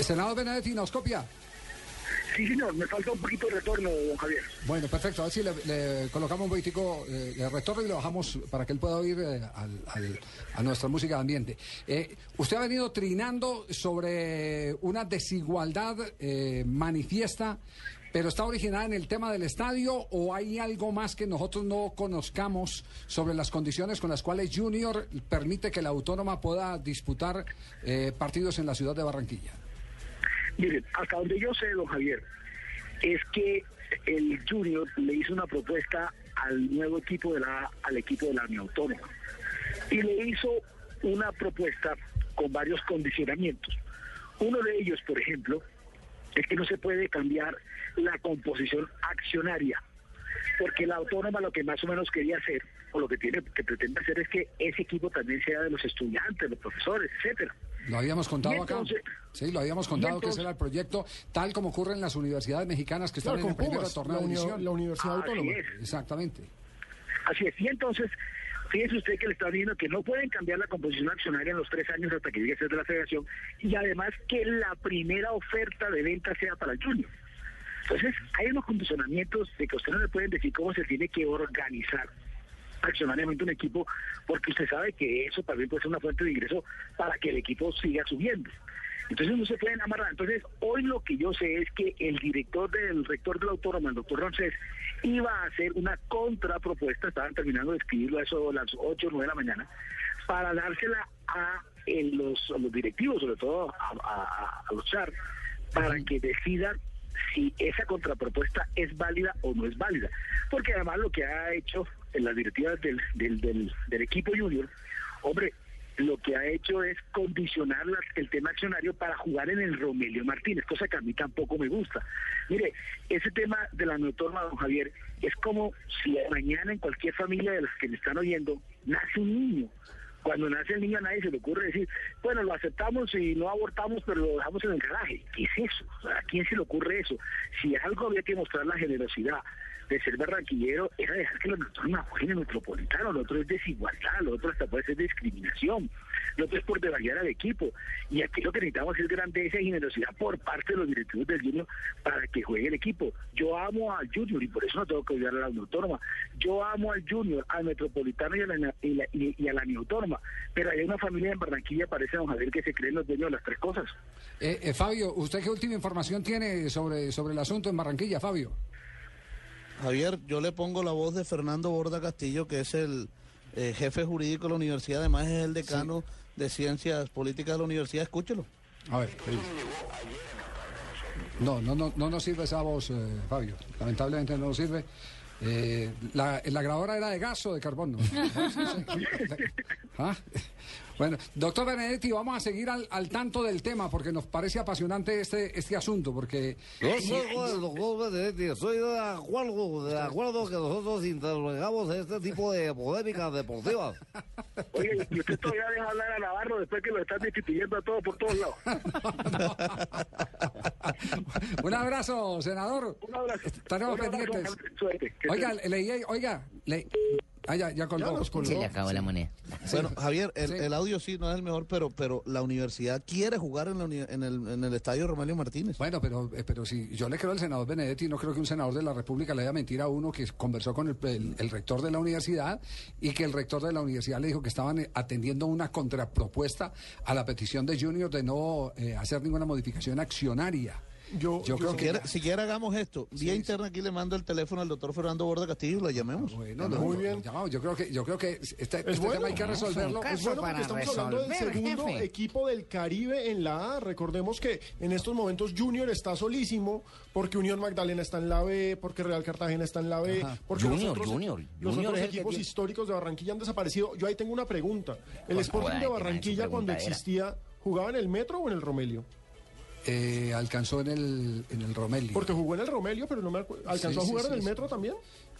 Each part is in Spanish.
Senador Benedetti, ¿nos copia? Sí, señor, me falta un poquito de retorno, don Javier. Bueno, perfecto. A ver si le, le colocamos un poquitico eh, de retorno y lo bajamos para que él pueda oír eh, al- al- a nuestra música de ambiente. Eh, usted ha venido trinando sobre una desigualdad eh, manifiesta, pero está originada en el tema del estadio o hay algo más que nosotros no conozcamos sobre las condiciones con las cuales Junior permite que la autónoma pueda disputar eh, partidos en la ciudad de Barranquilla. Miren, hasta donde yo sé, don Javier, es que el Junior le hizo una propuesta al nuevo equipo de la al equipo de la Unión Autónoma y le hizo una propuesta con varios condicionamientos. Uno de ellos, por ejemplo, es que no se puede cambiar la composición accionaria, porque la autónoma lo que más o menos quería hacer, o lo que tiene que pretende hacer es que ese equipo también sea de los estudiantes, los profesores, etcétera. Lo habíamos contado entonces- acá. Sí, lo habíamos contado y que ese era el proyecto, tal como ocurre en las universidades mexicanas que están Claro, en con el primer torneo de uni- división. la Universidad Así Autónoma. es. Exactamente. Así es, y entonces, fíjese usted que le está diciendo que no pueden cambiar la composición accionaria en los tres años hasta que llegue a ser de la federación, y además que la primera oferta de venta sea para el Junior. Entonces, hay unos condicionamientos de que usted no le pueden decir cómo se tiene que organizar accionariamente un equipo, porque usted sabe que eso también puede ser una fuente de ingreso para que el equipo siga subiendo. Entonces no se pueden amarrar. Entonces, hoy lo que yo sé es que el director del rector de la autónoma, el doctor Roncés, iba a hacer una contrapropuesta, estaban terminando de escribirlo a eso a las 8 o 9 de la mañana, para dársela a, en los, a los directivos, sobre todo a, a- a los char, para que decidan si esa contrapropuesta es válida o no es válida. Porque además lo que ha hecho en las directivas del, del, del, equipo junior, hombre, lo que ha hecho es condicionar las- el tema accionario para jugar en el Romelio Martínez, cosa que a mí tampoco me gusta. Mire, ese tema de la autónoma, don Javier, es como si mañana en cualquier familia de las que me están oyendo nace un niño. Cuando nace el niño a nadie se le ocurre decir, bueno, lo aceptamos y no abortamos, pero lo dejamos en el garaje. ¿Qué es eso? ¿A quién se le ocurre eso? Si algo había que mostrar la generosidad de ser barranquillero, era dejar que los autónomos jueguen en el metropolitano. Lo otro es desigualdad, lo otro hasta puede ser discriminación, lo otro es por devaluar al equipo. Y aquí lo que necesitamos es grandeza y generosidad por parte de los directivos del Junior para que juegue el equipo. Yo amo al Junior y por eso no tengo que odiar a la Autónoma. Yo amo al Junior, al Metropolitano y a la, y a la Autónoma. Pero hay una familia en Barranquilla, parece don Javier, que se creen los dueños de las tres cosas. Eh, eh, Fabio, ¿usted qué última información tiene sobre, sobre el asunto en Barranquilla, Fabio? Javier, yo le pongo la voz de Fernando Borda Castillo, que es el eh, jefe jurídico de la universidad, además es el decano de Ciencias Políticas de la universidad. Escúchelo. A ver, ¿qué dice? No, no, no, no nos sirve esa voz, eh, Fabio. Lamentablemente no nos sirve. Eh, la, la grabadora era de gas o de carbón, ¿no? ¿Ah? Bueno, doctor Benedetti, vamos a seguir al, al tanto del tema porque nos parece apasionante este, este asunto, porque... Yo soy el doctor Benedetti, soy de acuerdo, de acuerdo que nosotros interrogamos este tipo de polémicas deportivas. Oye, y usted todavía deja hablar a Navarro después que lo están destituyendo a todos por todos lados. Un abrazo, senador. Un abrazo. Estaremos Un abrazo, pendientes. suerte. Oiga, leí, oiga, le... Ah, ya, ya colgó. Ya nos colgó. Se le acabó la moneda. Bueno, Javier, el, Sí. el audio sí no es el mejor, pero, pero la universidad quiere jugar en, la uni- en, el, en el estadio Romelio Martínez. Bueno, pero, eh, pero si yo le creo al senador Benedetti, no creo que un senador de la República le haya mentir a uno que conversó con el, el- el rector de la universidad y que el rector de la universidad le dijo que estaban eh, atendiendo una contrapropuesta a la petición de Junior de no eh, hacer ninguna modificación accionaria. Yo, Yo creo Si que- si quiere hagamos esto. Vía interna aquí le mando el teléfono al doctor Fernando Borda Castillo y lo llamemos. Bueno, Muy no, bien. llamado. Yo creo que yo creo que este, este bueno. tema hay que resolverlo. Es bueno porque estamos hablando del resolver, segundo jefe. equipo del Caribe en la A. Recordemos que en estos momentos Junior está solísimo porque Unión Magdalena está en la B, porque Real Cartagena está en la B, Ajá. porque Junior, los otros, Junior. los Junior otros es que equipos históricos de Barranquilla han desaparecido. Yo ahí tengo una pregunta. ¿El Pues Sporting de Barranquilla cuando existía jugaba en el Metro o en el Romelio? Eh, alcanzó en el, en el Romelio. Porque jugó en el Romelio, pero no me acuerdo. ¿Alcanzó Sí, a jugar sí, en el Metro también?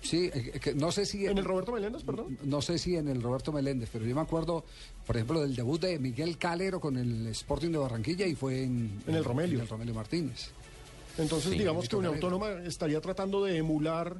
Sí, eh, que no sé si... ¿En el Roberto Meléndez, perdón? No sé si en el Roberto Meléndez, pero yo me acuerdo, por ejemplo, del debut de Miguel Calero con el Sporting de Barranquilla y fue en, En el Romelio. en el Romelio Martínez. Entonces, Sí, digamos que una autónoma estaría tratando de emular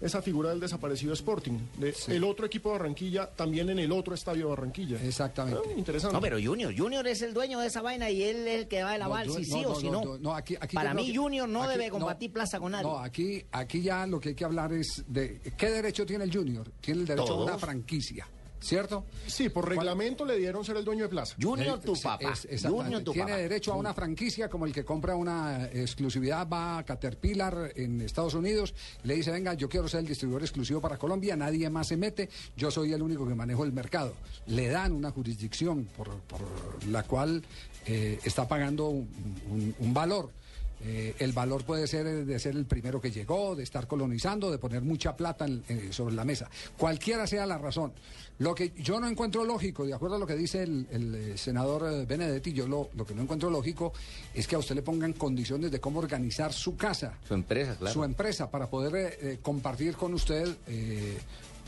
esa figura del desaparecido Sporting, de el otro equipo de Barranquilla, también en el otro estadio de Barranquilla. Exactamente. Ah, interesante. No, pero Junior, Junior es el dueño de esa vaina y él es el que va a No, lavar yo- si sí o si no. no, aquí- aquí Para mí que- Junior no aquí- debe compartir plaza con nadie. No, aquí, aquí ya lo que hay que hablar es de qué derecho tiene el Junior. Tiene el derecho a una franquicia, ¿cierto? Sí, por reglamento le dieron ser el dueño de plaza. Junior tu papá. es-. Junior tu Tiene papá. derecho a una franquicia como el que compra una exclusividad, va a Caterpillar en Estados Unidos, le dice, venga, yo quiero ser el distribuidor exclusivo para Colombia, nadie más se mete, yo soy el único que manejo el mercado. Le dan una jurisdicción por, por la cual eh, está pagando un, un- un valor. Eh, el valor puede ser eh, de ser el primero que llegó, de estar colonizando, de poner mucha plata en- eh, sobre la mesa. Cualquiera sea la razón. Lo que yo no encuentro lógico, de acuerdo a lo que dice el, el, senador Benedetti, yo lo, lo que no encuentro lógico es que a usted le pongan condiciones de cómo organizar su casa, Su empresa, claro. su empresa, para poder eh, compartir con usted eh,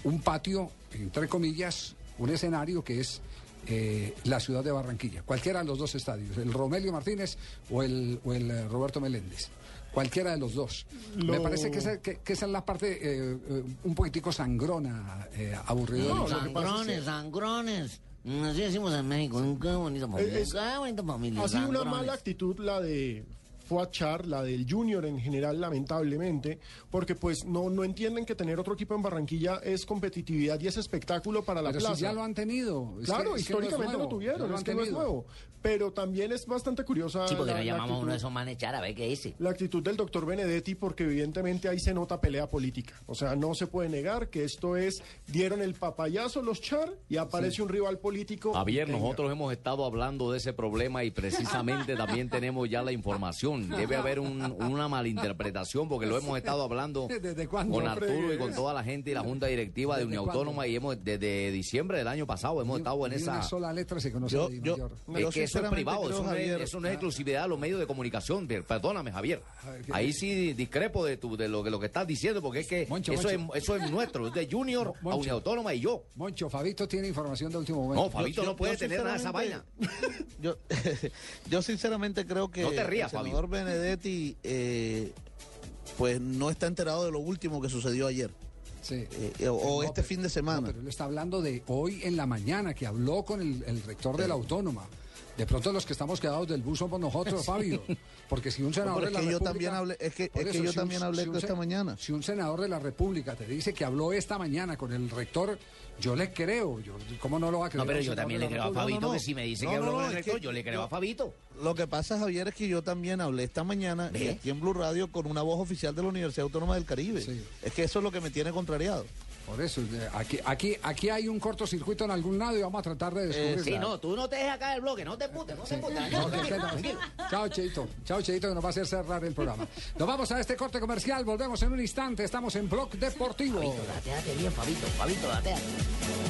un patio, entre comillas, un escenario que es eh, la ciudad de Barranquilla. Cualquiera de los dos estadios, el Romelio Martínez o el, o el eh, Roberto Meléndez. Cualquiera de los dos. Me parece que esa, que- que esa es la parte eh, eh, un poquitico sangrona, eh, aburrida. No, sangrones, sangrones. Así decimos en México. Qué bonita familia. Es- Qué bonita familia. Ha sido una mala actitud la de Fuachar, la del Junior en general, lamentablemente, porque pues no, no entienden que tener otro equipo en Barranquilla es competitividad y es espectáculo para la Pero plaza. si ya lo han tenido. Es Claro, que- es que no es históricamente lo nuevo, ya tuvieron, es han que no es nuevo. Pero también es bastante curiosa Sí, porque la, la llamamos a uno de actitud, esos manes echar a ver qué dice. la actitud del doctor Benedetti, porque evidentemente ahí se nota pelea política. O sea, no se puede negar que esto es, dieron el papayazo los Char y aparece un rival político. Javier, nosotros hemos estado hablando de ese problema y precisamente también tenemos ya la información. Debe haber un- una malinterpretación porque lo hemos estado hablando con Arturo y con toda la gente y la Junta Directiva de ¿Desde Unión? Autónoma y hemos desde diciembre del año pasado hemos estado en esa... una sola letra se conoce Yo- de. Es que eso es privado, creo, eso, no es, eso no es exclusividad de los medios de comunicación. Per- Perdóname, Javier. Ahí sí discrepo de, tu, de lo, que- lo que estás diciendo, porque es que Moncho, eso, Moncho. Es, eso es nuestro, es de Junior a. Unión Autónoma y yo. Moncho, Fabito tiene información de último momento. No, Fabito yo- no puede yo tener nada de esa vaina. Yo, yo sinceramente creo que No te rías, el senador Fabio. Benedetti eh, pues no está enterado de lo último que sucedió ayer Sí. eh, o, o No, este pero- fin de No, semana. pero él está hablando de hoy en la mañana, que habló con el, el rector de la Autónoma. De pronto los que estamos quedados del bus somos nosotros, Fabio. Porque si un senador de es la que yo República... también hablé- es que- es yo si un- también hablé si un esta mañana. Si un senador de la República te dice que habló esta mañana con el rector, yo le creo. Yo, ¿Cómo no lo va a creer? No, pero yo también le creo a? Fabito, no, no. que si me dice No, que habló no, con el rector, que yo le creo a Fabito. Lo que pasa, Javier, es que yo también hablé esta mañana aquí en Blue Radio con una voz oficial de la Universidad Autónoma del Caribe. Sí. Es que eso es lo que me tiene contrariado. Por eso, eh, aquí, aquí, aquí hay un cortocircuito en algún lado y vamos a tratar de descubrirlo. Sí, no, tú no te dejes acá el bloque, no te putes, no te putes. No, no. Chao, Cheito. Chao, Cheito, que nos va a hacer cerrar el programa. Nos vamos a este corte comercial. Volvemos en un instante. Estamos en Blog Deportivo. Fabito, dateate bien, Fabito, Fabito, dateate.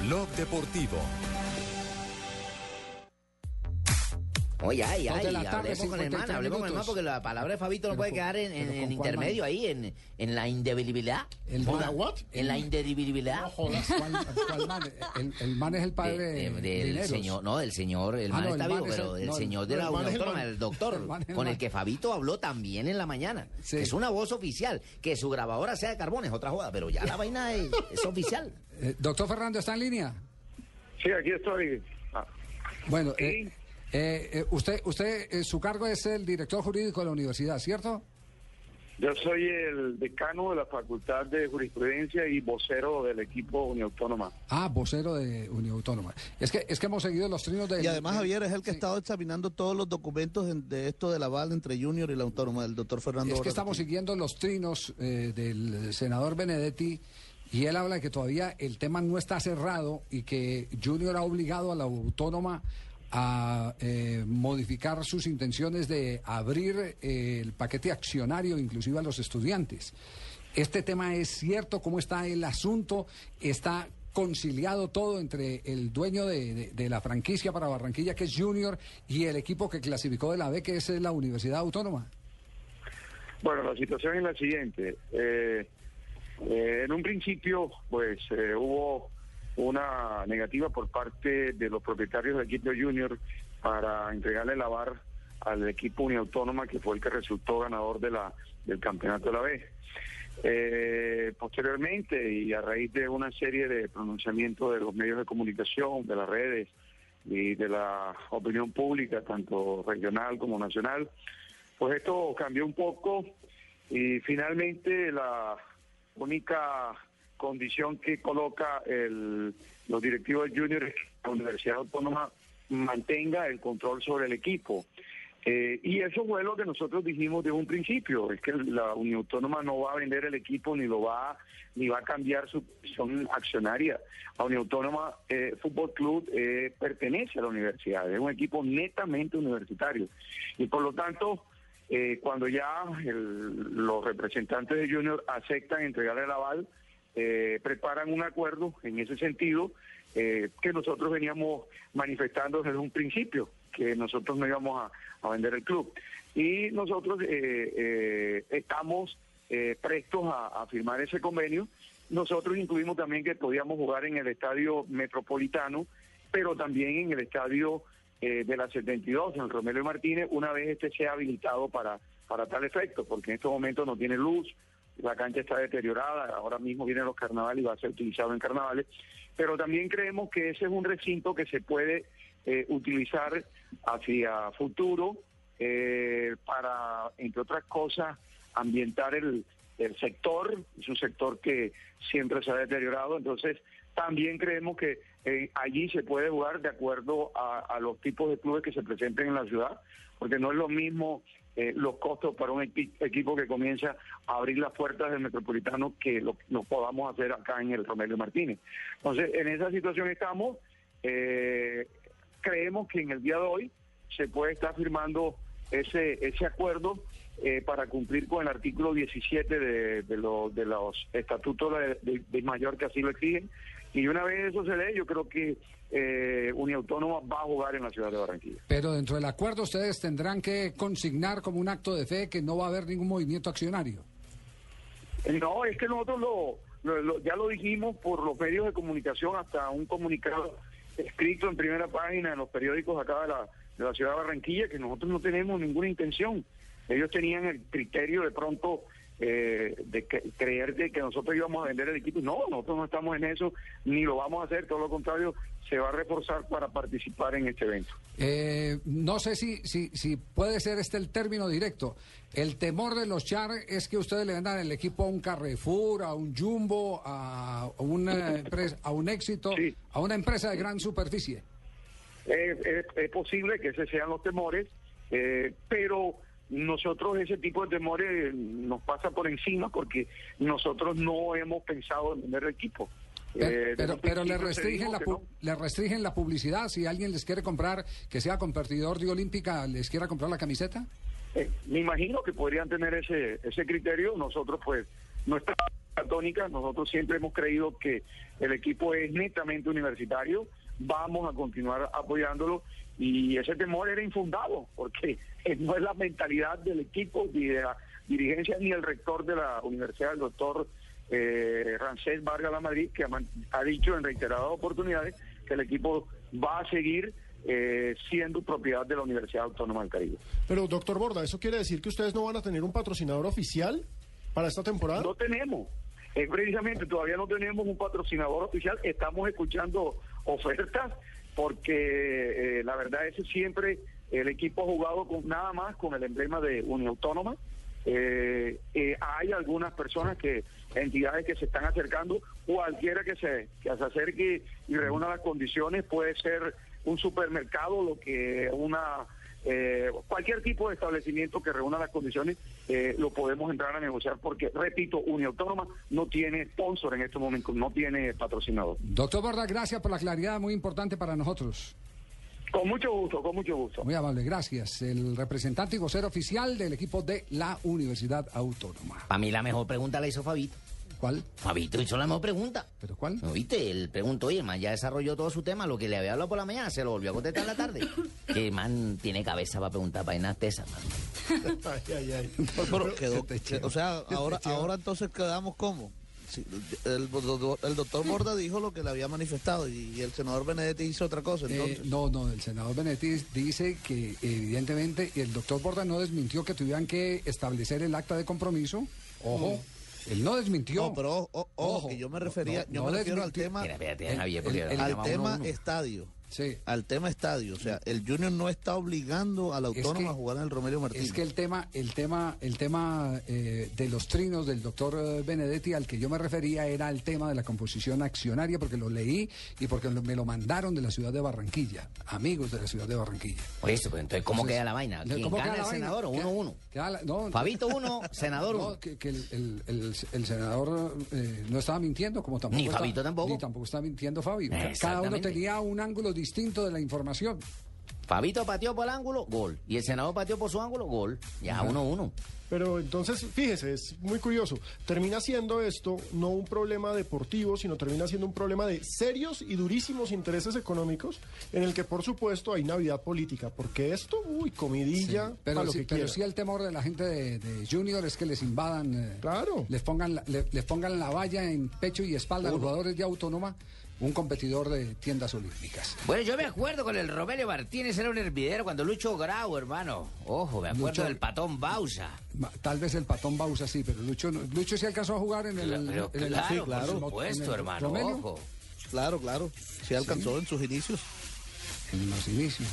Blog Deportivo. Oye, ay, ay, de la tarde, hablemos con el 53 man, hablemos con el man, porque la palabra de Fabito no puede quedar en, en- en intermedio man. ahí, en, en la indivisibilidad. El ¿Hola, man- what? En la indivisibilidad. ¿Cuál, cuál man? El, el man es el padre De- de- del Dineros. señor, no, del señor, el Ah, man no, está el man vivo, es pero el- el no, señor de no, la el man Unión el Autónoma, man. el doctor, El man es el con el man. que Fabito habló también en la mañana, Sí. que es una voz oficial, que su grabadora sea de carbón es otra joda, pero ya la vaina es, es oficial. Eh, Doctor Fernando, ¿está en línea? Sí, aquí estoy. Ah, Bueno, Sí. eh, eh, eh, usted, usted eh, su cargo es el director jurídico de la universidad, ¿cierto? Yo soy el decano de la Facultad de Jurisprudencia y vocero del equipo Unión Autónoma. Ah, vocero de Unión Autónoma. Es que, es que hemos seguido los trinos de... Y además Javier es el que ha estado examinando todos los documentos de, de esto del aval entre Junior y la autónoma, del doctor Fernando. Es que estamos siguiendo los trinos eh, del senador Benedetti y él habla de que todavía el tema no está cerrado y que Junior ha obligado a la autónoma a eh, modificar sus intenciones de abrir eh, el paquete accionario inclusive a los estudiantes. ¿Este tema es cierto? ¿Cómo está el asunto? ¿Está conciliado todo entre el dueño de, de- la franquicia para Barranquilla, que es Junior, y el equipo que clasificó de la B, que es la Universidad Autónoma? Bueno, la situación es la siguiente. Eh, eh, en un principio, pues eh, hubo una negativa por parte de los propietarios del equipo junior para entregarle la VAR al equipo uniautónoma que fue el que resultó ganador de la del campeonato de la B. Eh, posteriormente y a raíz de una serie de pronunciamientos de los medios de comunicación, de las redes y de la opinión pública, tanto regional como nacional, pues esto cambió un poco y finalmente la única condición que coloca el, los directivos del Junior es que la Universidad Autónoma mantenga el control sobre el equipo. Eh, y eso fue lo que nosotros dijimos de un principio, es que la Unión Autónoma no va a vender el equipo ni lo va ni va a cambiar su posición accionaria. La Unión Autónoma eh, Fútbol Club eh, pertenece a la universidad, es un equipo netamente universitario. Y por lo tanto, eh, cuando ya los representantes de Junior aceptan entregarle el aval, eh, preparan un acuerdo en ese sentido eh, que nosotros veníamos manifestando desde un principio, que nosotros no íbamos a, vender el club. Y nosotros eh, eh, estamos eh, prestos a, firmar ese convenio. Nosotros incluimos también que podíamos jugar en el estadio metropolitano, pero también en el estadio eh, de la 72, en Romero Martínez, una vez este sea habilitado para, para tal efecto, porque en estos momentos no tiene luz, la cancha está deteriorada, ahora mismo vienen los carnavales y va a ser utilizado en carnavales, pero también creemos que ese es un recinto que se puede eh, utilizar hacia futuro eh, para, entre otras cosas, ambientar el, el sector, es un sector que siempre se ha deteriorado, entonces también creemos que eh, allí se puede jugar de acuerdo a, a los tipos de clubes que se presenten en la ciudad, porque no es lo mismo eh, los costos para un equi- equipo que comienza a abrir las puertas del Metropolitano que lo, lo podamos hacer acá en el Romelio Martínez. Entonces, en esa situación estamos. eh, creemos que en el día de hoy se puede estar firmando ese, ese acuerdo eh, para cumplir con el artículo 17 de, de, lo- de los estatutos de- de mayor que así lo exigen. Y una vez eso se dé, yo creo que eh, Uniautónoma va a jugar en la ciudad de Barranquilla. Pero dentro del acuerdo ustedes tendrán que consignar como un acto de fe que no va a haber ningún movimiento accionario. No, es que nosotros lo, lo- lo- ya lo dijimos por los medios de comunicación, hasta un comunicado escrito en primera página en los periódicos acá de la, de la ciudad de Barranquilla, que nosotros no tenemos ninguna intención. Ellos tenían el criterio de pronto eh, de creer de que nosotros íbamos a vender el equipo. No, nosotros no estamos en eso, ni lo vamos a hacer, todo lo contrario, se va a reforzar para participar en este evento. Eh, no sé si, si, si puede ser este el término directo. El temor de los Char es que ustedes le vendan el equipo a un Carrefour, a un Jumbo, a una empresa, a un éxito, a una empresa de gran superficie. Es posible que esos sean los temores, eh, pero nosotros ese tipo de temores nos pasa por encima porque nosotros no hemos pensado en vender el equipo. Pero, Eh, desde pero, un pero le, principio se restringen la, no. le restringen la publicidad. Si alguien les quiere comprar, que sea competidor de Olímpica, les quiera comprar la camiseta. Eh, me imagino que podrían tener ese ese criterio. Nosotros, pues, nuestra tónica, nosotros siempre hemos creído que el equipo es netamente universitario. Vamos a continuar apoyándolo y ese temor era infundado porque no es la mentalidad del equipo ni de la dirigencia ni el rector de la universidad, el doctor eh, Rancés Vargas La Madrid, que ha dicho en reiteradas oportunidades que el equipo va a seguir eh, siendo propiedad de la Universidad Autónoma del Caribe. Pero, doctor Borda, ¿eso quiere decir que ustedes no van a tener un patrocinador oficial para esta temporada? No tenemos. Eh, precisamente todavía no tenemos un patrocinador oficial. Estamos escuchando ofertas porque eh, la verdad es que siempre el equipo ha jugado con nada más con el emblema de Unión Autónoma. Eh, eh, hay algunas personas que, entidades que se están acercando, cualquiera que se, que se acerque y reúna las condiciones, puede ser un supermercado, lo que una eh, cualquier tipo de establecimiento que reúna las condiciones, eh, lo podemos entrar a negociar porque, repito, Unión Autónoma no tiene sponsor en este momento, no tiene patrocinador. Doctor Borda, gracias por la claridad, muy importante para nosotros. Con mucho gusto, con mucho gusto. Muy amable, gracias. El representante y vocero oficial del equipo de la Universidad Autónoma. Para mí la mejor pregunta la hizo Fabito. ¿Cuál? Fabito hizo la mejor pregunta. ¿Pero cuál? ¿No viste? Él preguntó y el man ya desarrolló todo su tema. Lo que le había hablado por la mañana se lo volvió a contestar en la tarde. que man tiene cabeza para preguntar vainas de esas, man. Ay, ay, ay. Pero quedó- o sea, ahora, ahora entonces quedamos como. Sí, el, doctor Borda dijo lo que le había manifestado y, el senador Benedetti hizo otra cosa. Eh, Entonces, no, no, el senador Benetti dice que evidentemente el doctor Borda no desmintió que tuvieran que establecer el acta de compromiso. Ojo, él no desmintió. No, pero ojo, ojo, ojo, que yo me refería, yo me refiero al tema, Mira, espérate, El- Javier, porque el- el- ahora al uno tema uno. estadio. Sí. Al tema estadio, o sea, el Junior no está obligando a la Es que- a jugar en el Romelio Martínez. Es que el tema, el tema, el tema eh, de los trinos del doctor eh, Benedetti al que yo me refería era el tema de la composición accionaria, porque lo leí y porque lo- me lo mandaron de la ciudad de Barranquilla, amigos de la ciudad de Barranquilla. Oye, eso, pues, entonces, ¿cómo Entonces, queda la vaina? ¿Quién ¿cómo gana queda el la senador o Queda- uno uno? queda la- no, Fabito uno, senador no, uno. que, que el, el- el- el senador eh, no estaba mintiendo, como tampoco Ni está- Fabito tampoco. Ni tampoco está mintiendo Fabio. Cada uno tenía un ángulo distinto de la información. Fabito pateó por el ángulo, gol. Y el senador pateó por su ángulo, gol. Ya, uno uno. Pero entonces, fíjese, es muy curioso. Termina siendo esto no un problema deportivo, sino termina siendo un problema de serios y durísimos intereses económicos, en el que, por supuesto, hay Navidad política. Porque esto, uy, comidilla, Sí, pero, lo sí, que pero quiera. sí el temor de la gente de, de Junior es que les invadan, eh, Claro. les pongan la, le- les pongan la valla en pecho y espalda a los jugadores de Autónoma, un competidor de tiendas olímpicas. Bueno, yo me acuerdo con el Romelio Martínez, era un hervidero cuando Lucho Grau, hermano. Ojo, me acuerdo Lucho- del patón Bausa. Ma- Tal vez el patón Bausa sí, pero Lucho, no- Lucho sí alcanzó a jugar en el, Pero en el- claro, sí, por supuesto, en el hermano, Romelio, ojo. Claro, claro. Sí alcanzó en sus inicios. En los inicios.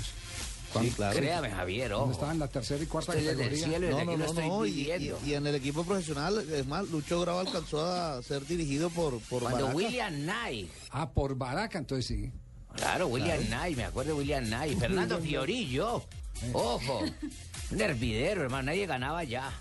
Sí, claro. Créame, Javier, ojo. estaba en la tercera y cuarta el categoría. cielo No, no, lo no, estoy no. Y, y- y en el equipo profesional, es más, Lucho Grau alcanzó a ser dirigido por, por Cuando Baraca. William Knight. Ah, por Baraca, entonces sí. Claro, William Knight, me acuerdo de William Knight. Fernando Fiorillo. Ojo. Un hervidero, hermano. Nadie ganaba ya.